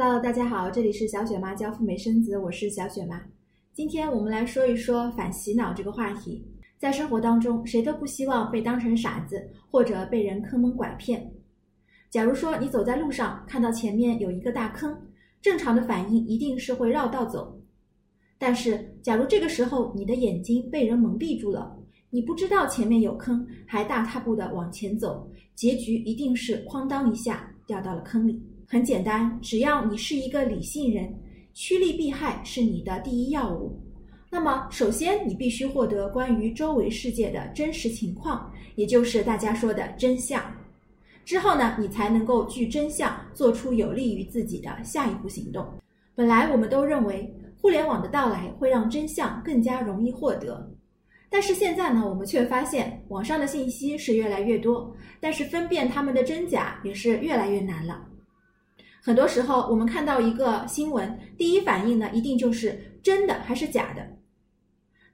Hello，大家好，这里是小雪妈教赴美生子，我是小雪妈。今天我们来说一说反洗脑这个话题。在生活当中，谁都不希望被当成傻子，或者被人坑蒙拐骗。假如说你走在路上，看到前面有一个大坑，正常的反应一定是会绕道走。但是，假如这个时候你的眼睛被人蒙蔽住了，你不知道前面有坑，还大踏步的往前走，结局一定是哐当一下掉到了坑里。很简单，只要你是一个理性人，趋利避害是你的第一要务。那么，首先你必须获得关于周围世界的真实情况，也就是大家说的真相。之后呢，你才能够据真相做出有利于自己的下一步行动。本来我们都认为互联网的到来会让真相更加容易获得，但是现在呢，我们却发现网上的信息是越来越多，但是分辨它们的真假也是越来越难了。很多时候，我们看到一个新闻，第一反应呢，一定就是真的还是假的。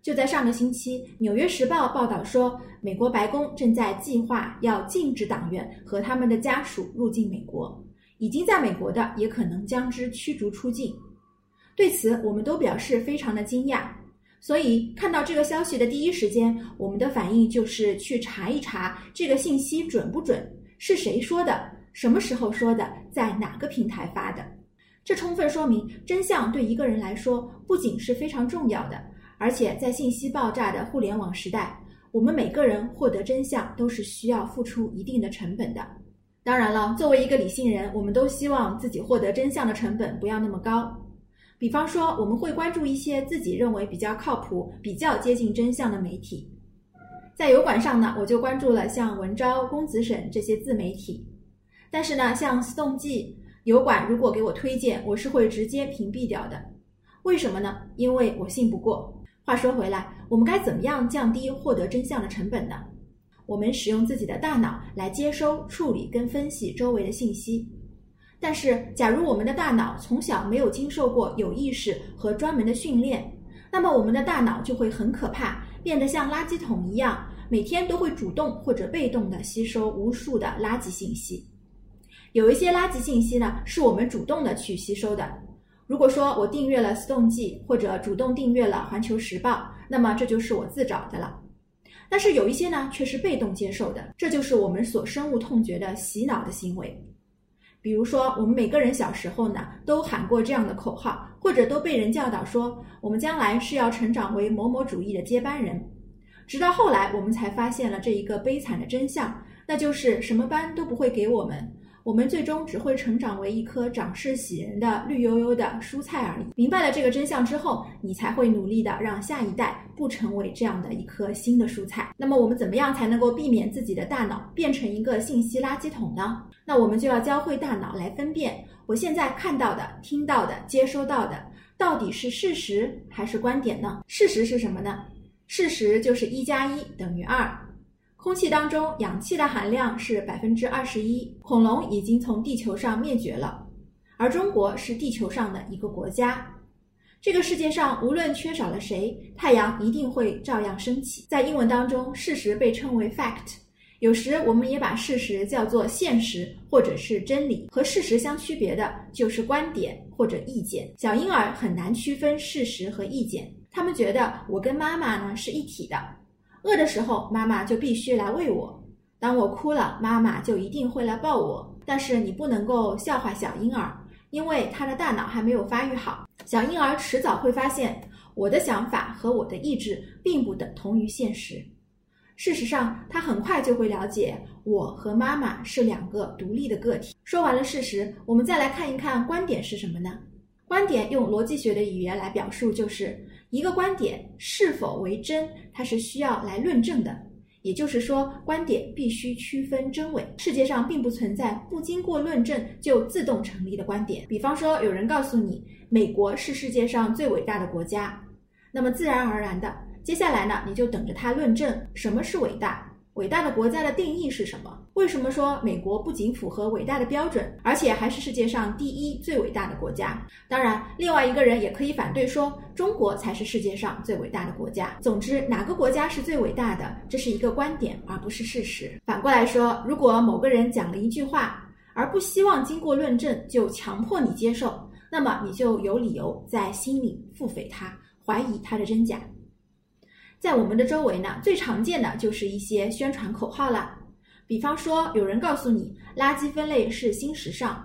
就在上个星期，《纽约时报》报道说，美国白宫正在计划要禁止党员和他们的家属入境美国，已经在美国的也可能将之驱逐出境。对此，我们都表示非常的惊讶。所以，看到这个消息的第一时间，我们的反应就是去查一查这个信息准不准，是谁说的。什么时候说的，在哪个平台发的？这充分说明真相对一个人来说不仅是非常重要的，而且在信息爆炸的互联网时代，我们每个人获得真相都是需要付出一定的成本的。当然了，作为一个理性人，我们都希望自己获得真相的成本不要那么高。比方说，我们会关注一些自己认为比较靠谱、比较接近真相的媒体。在油管上呢，我就关注了像文昭、公子沈这些自媒体。但是呢，像思动记、油管，如果给我推荐，我是会直接屏蔽掉的。为什么呢？因为我信不过。话说回来，我们该怎么样降低获得真相的成本呢？我们使用自己的大脑来接收、处理跟分析周围的信息。但是，假如我们的大脑从小没有经受过有意识和专门的训练，那么我们的大脑就会很可怕，变得像垃圾桶一样，每天都会主动或者被动的吸收无数的垃圾信息。有一些垃圾信息呢，是我们主动的去吸收的。如果说我订阅了《思动记》或者主动订阅了《环球时报》，那么这就是我自找的了。但是有一些呢，却是被动接受的，这就是我们所深恶痛绝的洗脑的行为。比如说，我们每个人小时候呢，都喊过这样的口号，或者都被人教导说，我们将来是要成长为某某主义的接班人。直到后来，我们才发现了这一个悲惨的真相，那就是什么班都不会给我们。我们最终只会成长为一颗长势喜人的绿油油的蔬菜而已。明白了这个真相之后，你才会努力的让下一代不成为这样的一颗新的蔬菜。那么我们怎么样才能够避免自己的大脑变成一个信息垃圾桶呢？那我们就要教会大脑来分辨，我现在看到的、听到的、接收到的，到底是事实还是观点呢？事实是什么呢？事实就是一加一等于二。空气当中氧气的含量是百分之二十一，恐龙已经从地球上灭绝了，而中国是地球上的一个国家。这个世界上无论缺少了谁，太阳一定会照样升起。在英文当中，事实被称为 fact，有时我们也把事实叫做现实或者是真理。和事实相区别的就是观点或者意见。小婴儿很难区分事实和意见，他们觉得我跟妈妈呢是一体的。饿的时候，妈妈就必须来喂我；当我哭了，妈妈就一定会来抱我。但是你不能够笑话小婴儿，因为他的大脑还没有发育好。小婴儿迟早会发现，我的想法和我的意志并不等同于现实。事实上，他很快就会了解，我和妈妈是两个独立的个体。说完了事实，我们再来看一看观点是什么呢？观点用逻辑学的语言来表述，就是一个观点是否为真，它是需要来论证的。也就是说，观点必须区分真伪。世界上并不存在不经过论证就自动成立的观点。比方说，有人告诉你美国是世界上最伟大的国家，那么自然而然的，接下来呢，你就等着他论证什么是伟大。伟大的国家的定义是什么？为什么说美国不仅符合伟大的标准，而且还是世界上第一最伟大的国家？当然，另外一个人也可以反对说，中国才是世界上最伟大的国家。总之，哪个国家是最伟大的，这是一个观点，而不是事实。反过来说，如果某个人讲了一句话，而不希望经过论证就强迫你接受，那么你就有理由在心里腹诽他，怀疑他的真假。在我们的周围呢，最常见的就是一些宣传口号了，比方说有人告诉你垃圾分类是新时尚。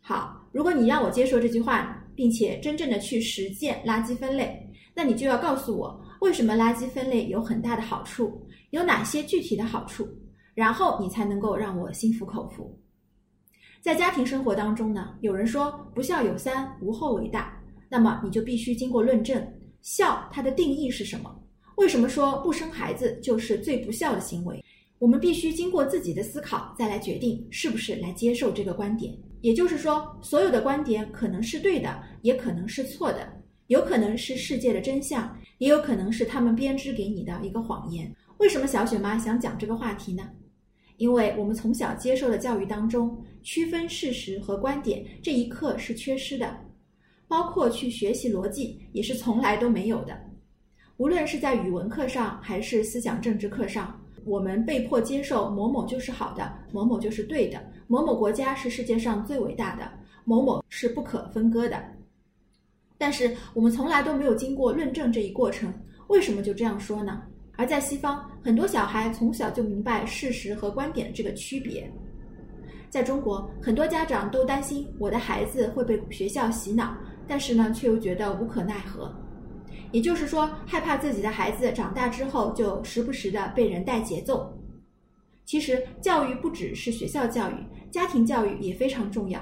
好，如果你让我接受这句话，并且真正的去实践垃圾分类，那你就要告诉我为什么垃圾分类有很大的好处，有哪些具体的好处，然后你才能够让我心服口服。在家庭生活当中呢，有人说不孝有三，无后为大，那么你就必须经过论证，孝它的定义是什么？为什么说不生孩子就是最不孝的行为？我们必须经过自己的思考，再来决定是不是来接受这个观点。也就是说，所有的观点可能是对的，也可能是错的，有可能是世界的真相，也有可能是他们编织给你的一个谎言。为什么小雪妈想讲这个话题呢？因为我们从小接受的教育当中，区分事实和观点这一课是缺失的，包括去学习逻辑也是从来都没有的。无论是在语文课上还是思想政治课上，我们被迫接受某某就是好的，某某就是对的，某某国家是世界上最伟大的，某某是不可分割的。但是我们从来都没有经过论证这一过程，为什么就这样说呢？而在西方，很多小孩从小就明白事实和观点这个区别。在中国，很多家长都担心我的孩子会被学校洗脑，但是呢，却又觉得无可奈何。也就是说，害怕自己的孩子长大之后就时不时的被人带节奏。其实，教育不只是学校教育，家庭教育也非常重要。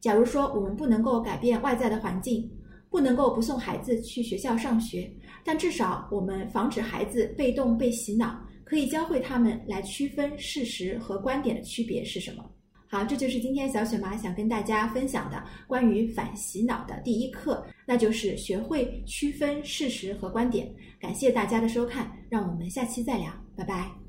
假如说我们不能够改变外在的环境，不能够不送孩子去学校上学，但至少我们防止孩子被动被洗脑，可以教会他们来区分事实和观点的区别是什么。好，这就是今天小雪妈想跟大家分享的关于反洗脑的第一课，那就是学会区分事实和观点。感谢大家的收看，让我们下期再聊，拜拜。